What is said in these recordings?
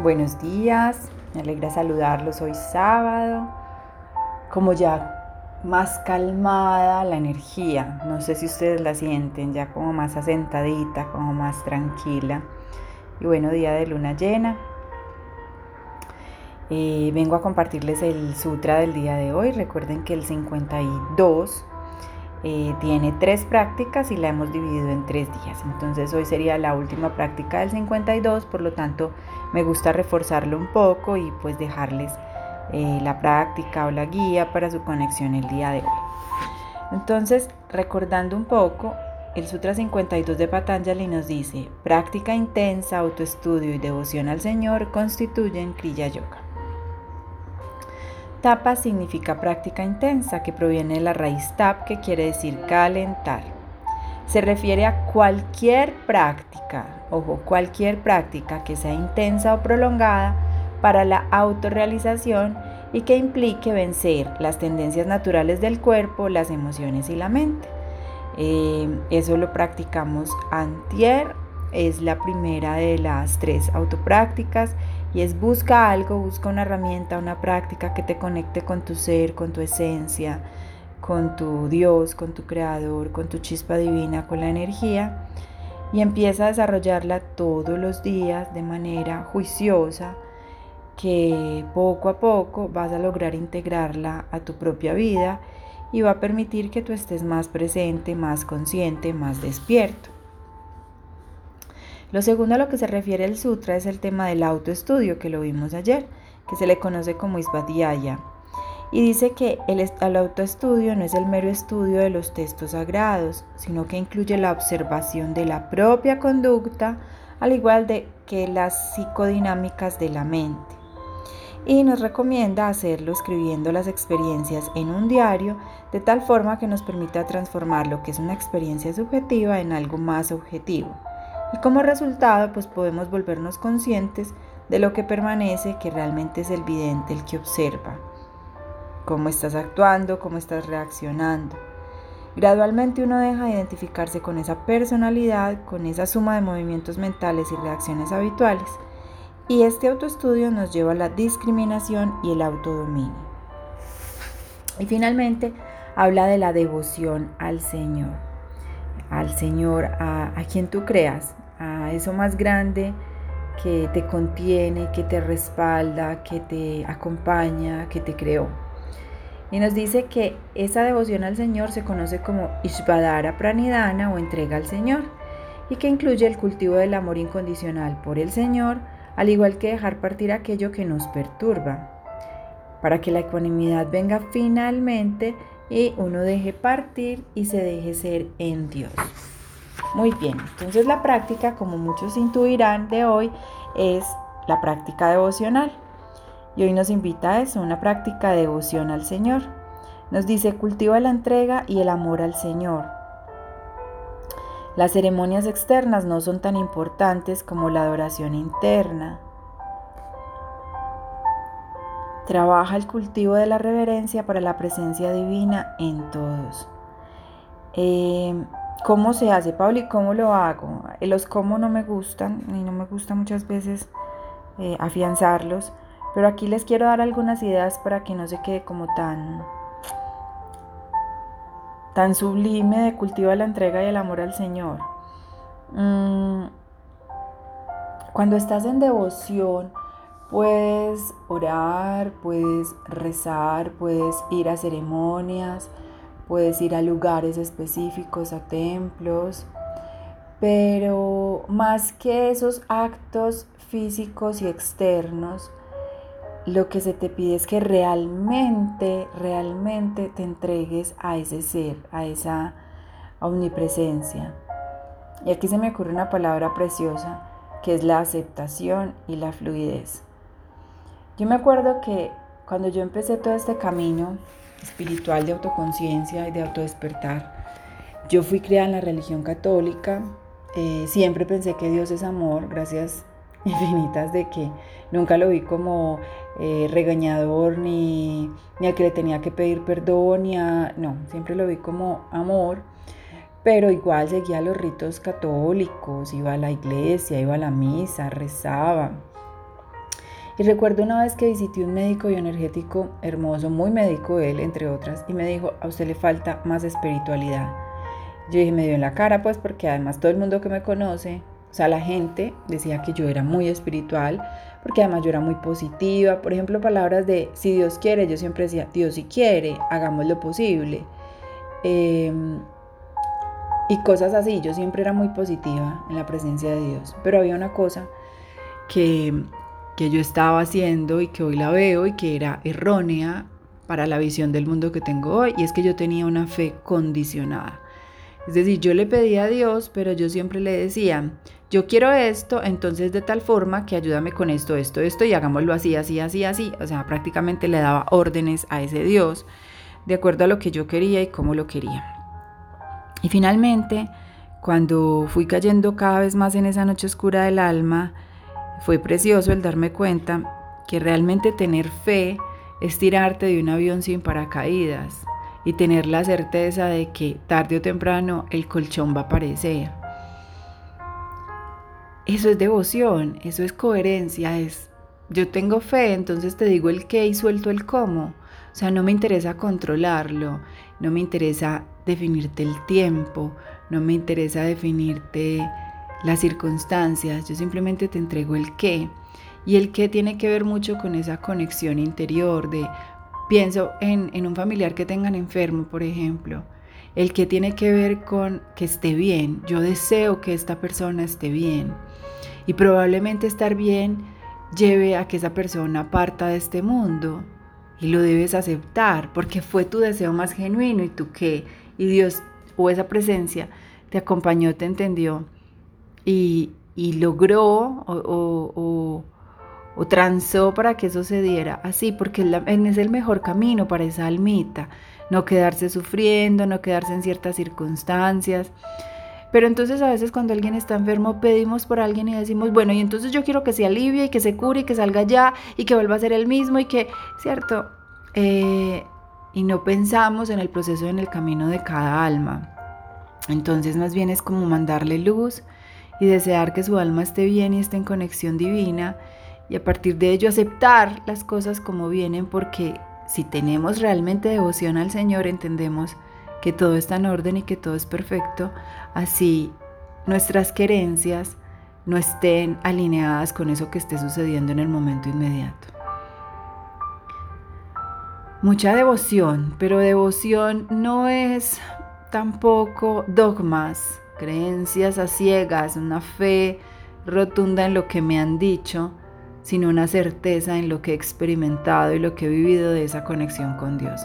Buenos días, me alegra saludarlos hoy sábado. Como ya más calmada la energía, no sé si ustedes la sienten, ya como más asentadita, como más tranquila. Y bueno, día de luna llena. Eh, vengo a compartirles el sutra del día de hoy. Recuerden que el 52 eh, tiene tres prácticas y la hemos dividido en tres días. Entonces hoy sería la última práctica del 52, por lo tanto me gusta reforzarlo un poco y pues dejarles eh, la práctica o la guía para su conexión el día de hoy. Entonces, recordando un poco, el Sutra 52 de Patanjali nos dice, práctica intensa, autoestudio y devoción al Señor constituyen Kriya Yoga. Tapa significa práctica intensa, que proviene de la raíz tap, que quiere decir calentar. Se refiere a cualquier práctica, ojo, cualquier práctica que sea intensa o prolongada para la autorrealización y que implique vencer las tendencias naturales del cuerpo, las emociones y la mente. Eh, eso lo practicamos antier, es la primera de las tres autoprácticas y es busca algo, busca una herramienta, una práctica que te conecte con tu ser, con tu esencia, con tu Dios, con tu creador, con tu chispa divina, con la energía y empieza a desarrollarla todos los días de manera juiciosa que poco a poco vas a lograr integrarla a tu propia vida y va a permitir que tú estés más presente, más consciente, más despierto. Lo segundo a lo que se refiere el sutra es el tema del autoestudio, que lo vimos ayer, que se le conoce como Isvadhyaya. Y dice que el, autoestudio no es el mero estudio de los textos sagrados, sino que incluye la observación de la propia conducta, al igual de que las psicodinámicas de la mente. Y nos recomienda hacerlo escribiendo las experiencias en un diario, de tal forma que nos permita transformar lo que es una experiencia subjetiva en algo más objetivo y como resultado pues podemos volvernos conscientes de lo que permanece, que realmente es el vidente el que observa, cómo estás actuando, cómo estás reaccionando. Gradualmente uno deja de identificarse con esa personalidad, con esa suma de movimientos mentales y reacciones habituales, y este autoestudio nos lleva a la discriminación y el autodominio. Y finalmente habla de la devoción al Señor, al Señor, a, quien tú creas, a eso más grande que te contiene, que te respalda, que te acompaña, que te creó. Y nos dice que esa devoción al Señor se conoce como Ishvadara Pranidhana o entrega al Señor y que incluye el cultivo del amor incondicional por el Señor, al igual que dejar partir aquello que nos perturba, para que la ecuanimidad venga finalmente y uno deje partir y se deje ser en Dios. Muy bien, entonces la práctica, como muchos intuirán de hoy, es la práctica devocional. Y hoy nos invita a eso, una práctica de devoción al Señor. Nos dice, cultiva la entrega y el amor al Señor. Las ceremonias externas no son tan importantes como la adoración interna. Trabaja el cultivo de la reverencia para la presencia divina en todos. Eh, ¿Cómo se hace, Pablo, y cómo lo hago? Eh, los cómo no me gustan y no me gusta muchas veces eh, afianzarlos, pero aquí les quiero dar algunas ideas para que no se quede como tan, tan sublime de cultivo la entrega y el amor al Señor. Mm, cuando estás en devoción, puedes orar, puedes rezar, puedes ir a ceremonias, puedes ir a lugares específicos, a templos, pero más que esos actos físicos y externos, lo que se te pide es que realmente, realmente te entregues a ese ser, a esa omnipresencia. Y aquí se me ocurre una palabra preciosa, que es la aceptación y la fluidez. Yo me acuerdo que cuando yo empecé todo este camino, espiritual de autoconciencia y de autodespertar. Yo fui criada en la religión católica, eh, siempre pensé que Dios es amor, gracias infinitas de que nunca lo vi como eh, regañador ni, ni al que le tenía que pedir perdón, ni a, no, siempre lo vi como amor, pero igual seguía los ritos católicos, iba a la iglesia, iba a la misa, rezaba, Y recuerdo una vez que visité un médico bioenergético hermoso, muy médico él, entre otras, y me dijo, a usted le falta más espiritualidad. Yo dije, me dio en la cara, pues porque además todo el mundo que me conoce, o sea, la gente decía que yo era muy espiritual, porque además yo era muy positiva. Por ejemplo, palabras de, si Dios quiere, yo siempre decía, Dios si quiere, hagamos lo posible. Em, y cosas así, yo siempre era muy positiva en la presencia de Dios. Pero había una cosa que, que yo estaba haciendo y que hoy la veo y que era errónea para la visión del mundo que tengo hoy, y es que yo tenía una fe condicionada. Es decir, yo le pedía a Dios, pero yo siempre le decía, yo quiero esto, entonces de tal forma que ayúdame con esto, esto, esto, y hagámoslo así, así, así, así. O sea, prácticamente le daba órdenes a ese Dios de acuerdo a lo que yo quería y cómo lo quería. Y finalmente, cuando fui cayendo cada vez más en esa noche oscura del alma, fue precioso el darme cuenta que realmente tener fe es tirarte de un avión sin paracaídas y tener la certeza de que tarde o temprano el colchón va a aparecer. Eso es devoción, eso es coherencia, es yo tengo fe, entonces te digo el qué y suelto el cómo. O sea, no me interesa controlarlo, no me interesa definirte el tiempo, no me interesa definirte las circunstancias, yo simplemente te entrego el qué. Y el qué tiene que ver mucho con esa conexión interior de Pienso en, un familiar que tengan enfermo, por ejemplo. El que tiene que ver con que esté bien. Yo deseo que esta persona esté bien. Y probablemente estar bien lleve a que esa persona parta de este mundo. Y lo debes aceptar porque fue tu deseo más genuino y tú qué. Y Dios o esa presencia te acompañó, te entendió y, logró o o transó para que eso se diera así, porque es el mejor camino para esa almita, no quedarse sufriendo, no quedarse en ciertas circunstancias. Pero entonces a veces cuando alguien está enfermo pedimos por alguien y decimos, bueno, y entonces yo quiero que se alivie y que se cure y que salga ya y que vuelva a ser el mismo y que, ¿cierto? Eh, y no pensamos en el proceso, en el camino de cada alma. Entonces más bien es como mandarle luz y desear que su alma esté bien y esté en conexión divina y a partir de ello aceptar las cosas como vienen porque si tenemos realmente devoción al Señor entendemos que todo está en orden y que todo es perfecto, así nuestras querencias no estén alineadas con eso que esté sucediendo en el momento inmediato. Mucha devoción, pero devoción no es tampoco dogmas, creencias a ciegas, una fe rotunda en lo que me han dicho, sino una certeza en lo que he experimentado y lo que he vivido de esa conexión con Dios.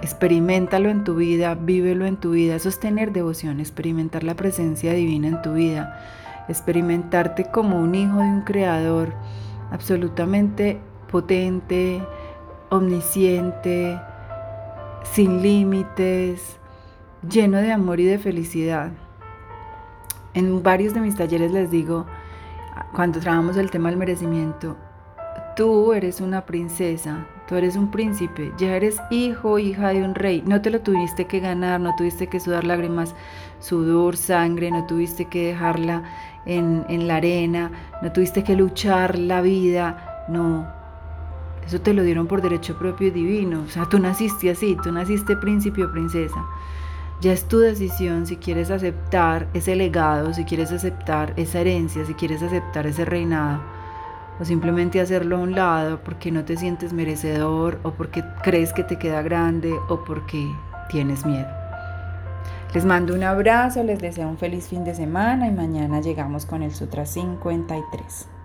Experimentalo en tu vida, vívelo en tu vida, eso es tener devoción, experimentar la presencia divina en tu vida, experimentarte como un hijo de un creador absolutamente potente, omnisciente, sin límites, lleno de amor y de felicidad. En varios de mis talleres les digo, cuando trabajamos el tema del merecimiento, tú eres una princesa, tú eres un príncipe, ya eres hijo, hija de un rey, no te lo tuviste que ganar, no tuviste que sudar lágrimas, sudor, sangre, no tuviste que dejarla en, en la arena, no tuviste que luchar la vida, no, eso te lo dieron por derecho propio y divino, o sea, tú naciste así, tú naciste príncipe o princesa. Ya es tu decisión si quieres aceptar ese legado, si quieres aceptar esa herencia, si quieres aceptar ese reinado, o simplemente hacerlo a un lado porque no te sientes merecedor, o porque crees que te queda grande, o porque tienes miedo. Les mando un abrazo, les deseo un feliz fin de semana y mañana llegamos con el Sutra 53.